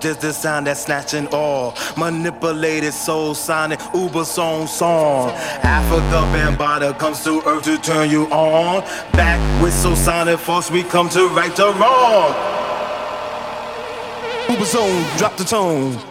There's the sound that's snatching all. Manipulated soul sonic, uber song song. Afrika Bambaataa comes to earth to turn you on. Back with so sonic force, we come to right the wrong. Uberzone, drop the tone.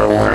for one.